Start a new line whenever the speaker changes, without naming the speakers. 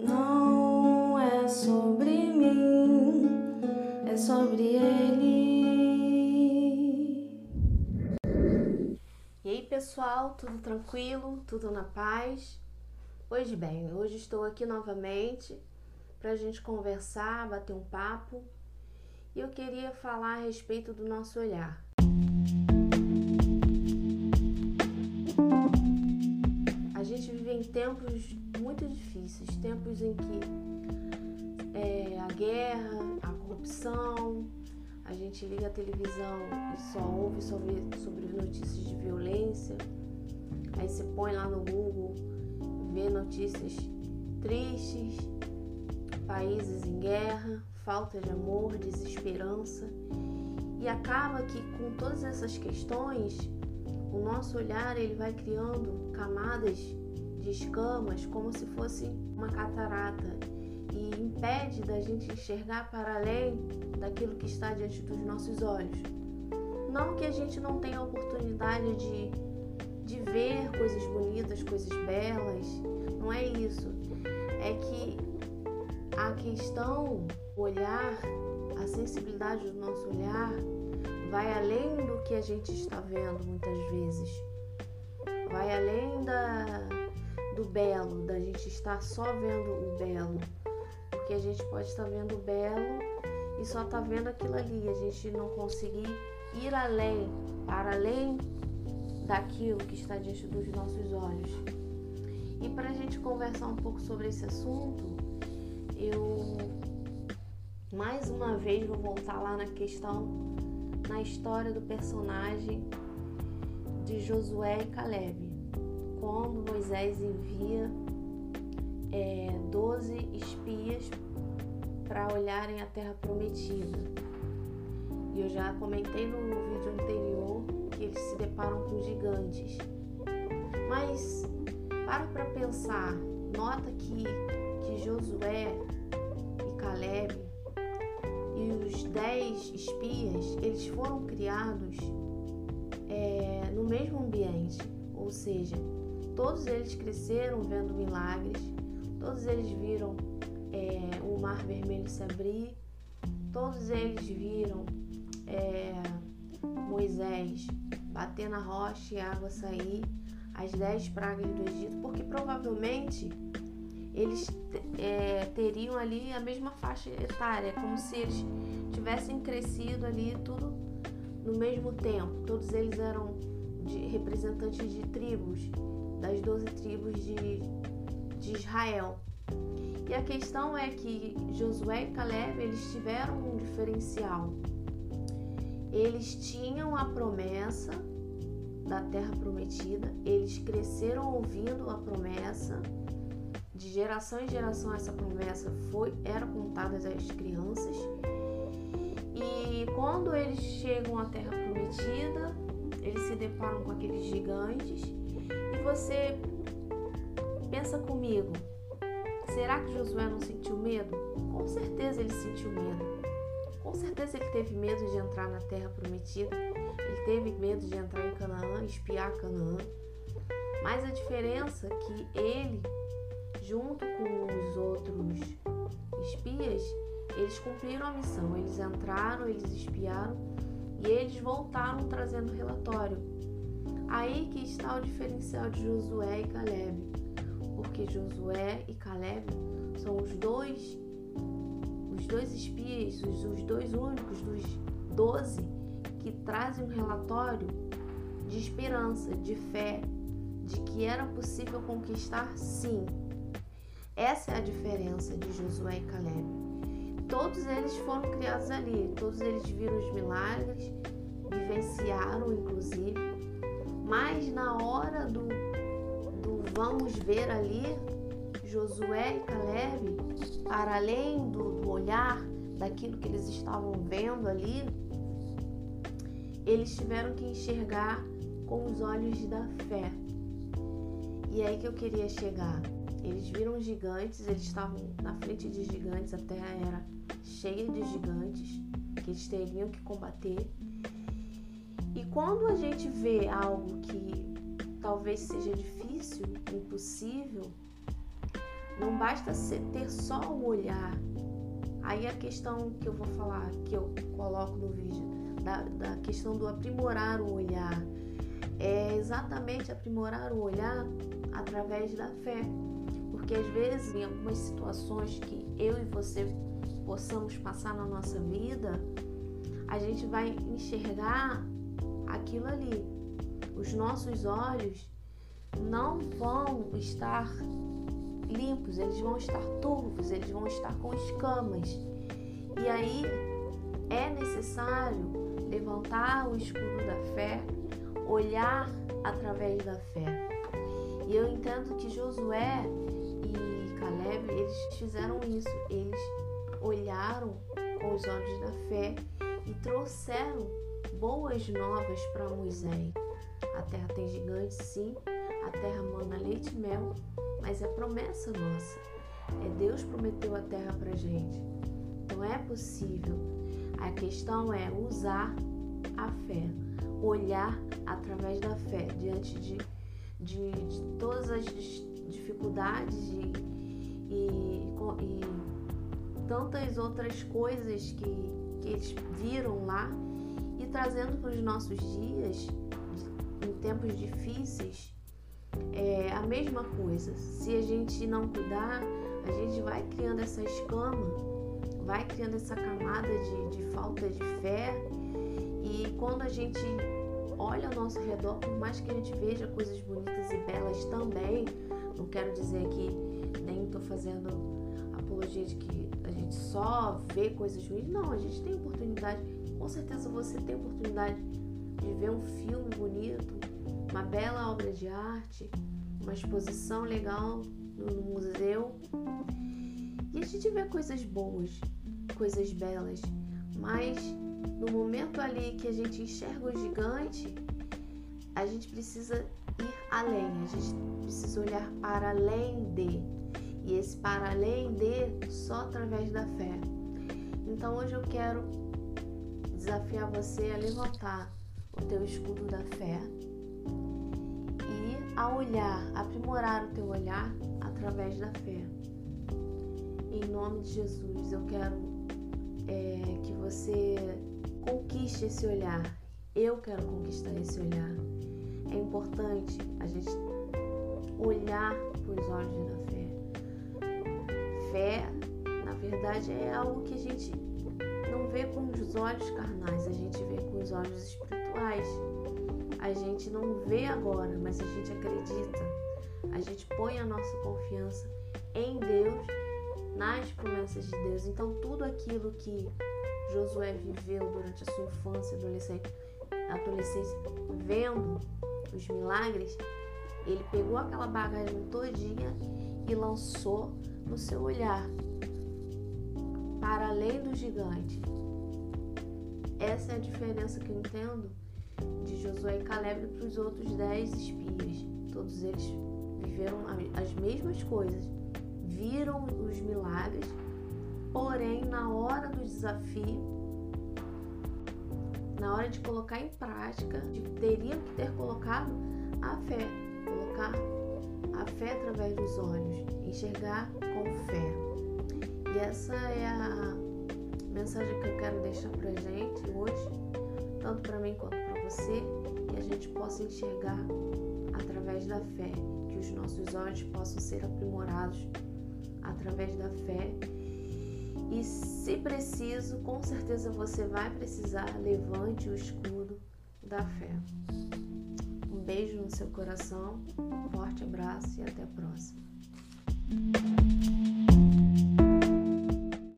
Não é sobre mim, é sobre ele.
E aí, pessoal, tudo tranquilo? Tudo na paz? Pois bem, hoje estou aqui novamente para a gente conversar, bater um papo e eu queria falar a respeito do nosso olhar. A gente vive em tempos muito difíceis, tempos em que é, a guerra, a corrupção, a gente liga a televisão e só ouve sobre, sobre notícias de violência, aí você põe lá no Google, vê notícias tristes, países em guerra, falta de amor, desesperança. E acaba que com todas essas questões, o nosso olhar ele vai criando camadas de escamas como se fosse uma catarata e impede da gente enxergar para além daquilo que está diante dos nossos olhos. Não que a gente não tenha a oportunidade de, de ver coisas bonitas, coisas belas, não é isso. É que a questão, o olhar, a sensibilidade do nosso olhar vai além do que a gente está vendo muitas vezes. Vai além da, belo, da gente estar só vendo o belo. Porque a gente pode estar vendo o belo e só estar vendo aquilo ali. A gente não conseguir ir além, para além daquilo que está diante dos nossos olhos. E para a gente conversar um pouco sobre esse assunto, eu mais uma vez vou voltar lá na questão, na história do personagem de Josué e Caleb. Quando Moisés envia é, 12 espias para olharem a terra prometida. E eu já comentei no vídeo anterior que eles se deparam com gigantes. Mas para para pensar, nota que que Josué e Caleb e os dez espias, eles foram criados é, no mesmo ambiente, ou seja, todos eles cresceram vendo milagres, todos eles viram é, o mar vermelho se abrir, todos eles viram é, Moisés bater na rocha e a água sair, as dez pragas do Egito, porque provavelmente eles é, teriam ali a mesma faixa etária, como se eles tivessem crescido ali tudo no mesmo tempo. Todos eles eram de, representantes de tribos, das doze tribos de, de Israel. E a questão é que Josué e Caleb eles tiveram um diferencial. Eles tinham a promessa da terra prometida, eles cresceram ouvindo a promessa de geração em geração essa promessa foi era contada às crianças. E quando eles chegam à terra prometida, eles se deparam com aqueles gigantes. Você pensa comigo, será que Josué não sentiu medo? Com certeza ele sentiu medo. Com certeza ele teve medo de entrar na terra prometida. Ele teve medo de entrar em Canaã, espiar Canaã. Mas a diferença é que ele junto com os outros espias, eles cumpriram a missão. Eles entraram, eles espiaram e eles voltaram trazendo relatório. Aí que está o diferencial de Josué e Caleb, porque Josué e Caleb são os dois, os dois espias, os, os dois únicos dos doze que trazem um relatório de esperança, de fé, de que era possível conquistar sim. Essa é a diferença de Josué e Caleb. Todos eles foram criados ali, todos eles viram os milagres, vivenciaram inclusive, mas na hora do, do vamos ver ali, Josué e Caleb, para além do, do olhar daquilo que eles estavam vendo ali, eles tiveram que enxergar com os olhos da fé. E é aí que eu queria chegar. Eles viram gigantes, eles estavam na frente de gigantes, a terra era cheia de gigantes que eles teriam que combater. E quando a gente vê algo que talvez seja difícil, impossível, Não basta ter só o olhar. Aí a questão que eu vou falar, que eu coloco no vídeo, da, da questão do aprimorar o olhar, é exatamente aprimorar o olhar através da fé. Porque às vezes, em algumas situações que eu e você possamos passar na nossa vida, a gente vai enxergar aquilo ali. Os nossos olhos não vão estar limpos, eles vão estar turvos, eles vão estar com escamas. E aí é necessário levantar o escudo da fé, olhar através da fé. E eu entendo que Josué e Caleb, eles fizeram isso. Eles olharam com os olhos da fé e trouxeram boas novas para Moisés. A terra tem gigantes, sim, a terra mana leite e mel, mas é promessa nossa. É Deus prometeu a terra para gente. Então é possível. A questão é usar a fé, olhar através da fé diante de, de, de todas as dificuldades e, e, e, tantas outras coisas que, que eles viram lá trazendo para os nossos dias, em tempos difíceis, é a mesma coisa. Se a gente não cuidar, a gente vai criando essa escama, vai criando essa camada de, de falta de fé. E quando a gente olha ao nosso redor, por mais que a gente veja coisas bonitas e belas também, não quero dizer que nem estou fazendo apologia de que a gente só vê coisas ruins. Não, a gente tem oportunidade. Com certeza você tem oportunidade de ver um filme bonito, uma bela obra de arte, uma exposição legal no museu. E a gente vê coisas boas, coisas belas, mas no momento ali que a gente enxerga o gigante, a gente precisa ir além, a gente precisa olhar para além de. E esse para além de só através da fé. Então hoje eu quero desafiar você a levantar o teu escudo da fé a olhar, aprimorar o teu olhar através da fé. Em nome de Jesus, eu quero é, que você conquiste esse olhar. Eu quero conquistar esse olhar. É importante a gente olhar para os olhos da fé. Fé, na verdade, é algo que a gente vê com os olhos carnais, a gente vê com os olhos espirituais a gente não vê agora, mas a gente acredita. A gente põe a nossa confiança em Deus, nas promessas de Deus. Então, tudo aquilo que Josué viveu durante a sua infância, adolescência, adolescência vendo os milagres, ele pegou aquela bagagem todinha e lançou no seu olhar para além do gigante. Essa é a diferença que eu entendo de Josué e Caleb para os outros dez espias. Todos eles viveram as mesmas coisas, viram os milagres, porém, na hora do desafio, na hora de colocar em prática, teriam que ter colocado a fé, colocar a fé através dos olhos, enxergar com fé. E essa é a mensagem que eu quero deixar pra gente hoje, tanto para mim quanto você, que a gente possa enxergar através da fé, que os nossos olhos possam ser aprimorados através da fé. E se preciso, com certeza você vai precisar, levante o escudo da fé. Um beijo no seu coração, um forte abraço e até a próxima.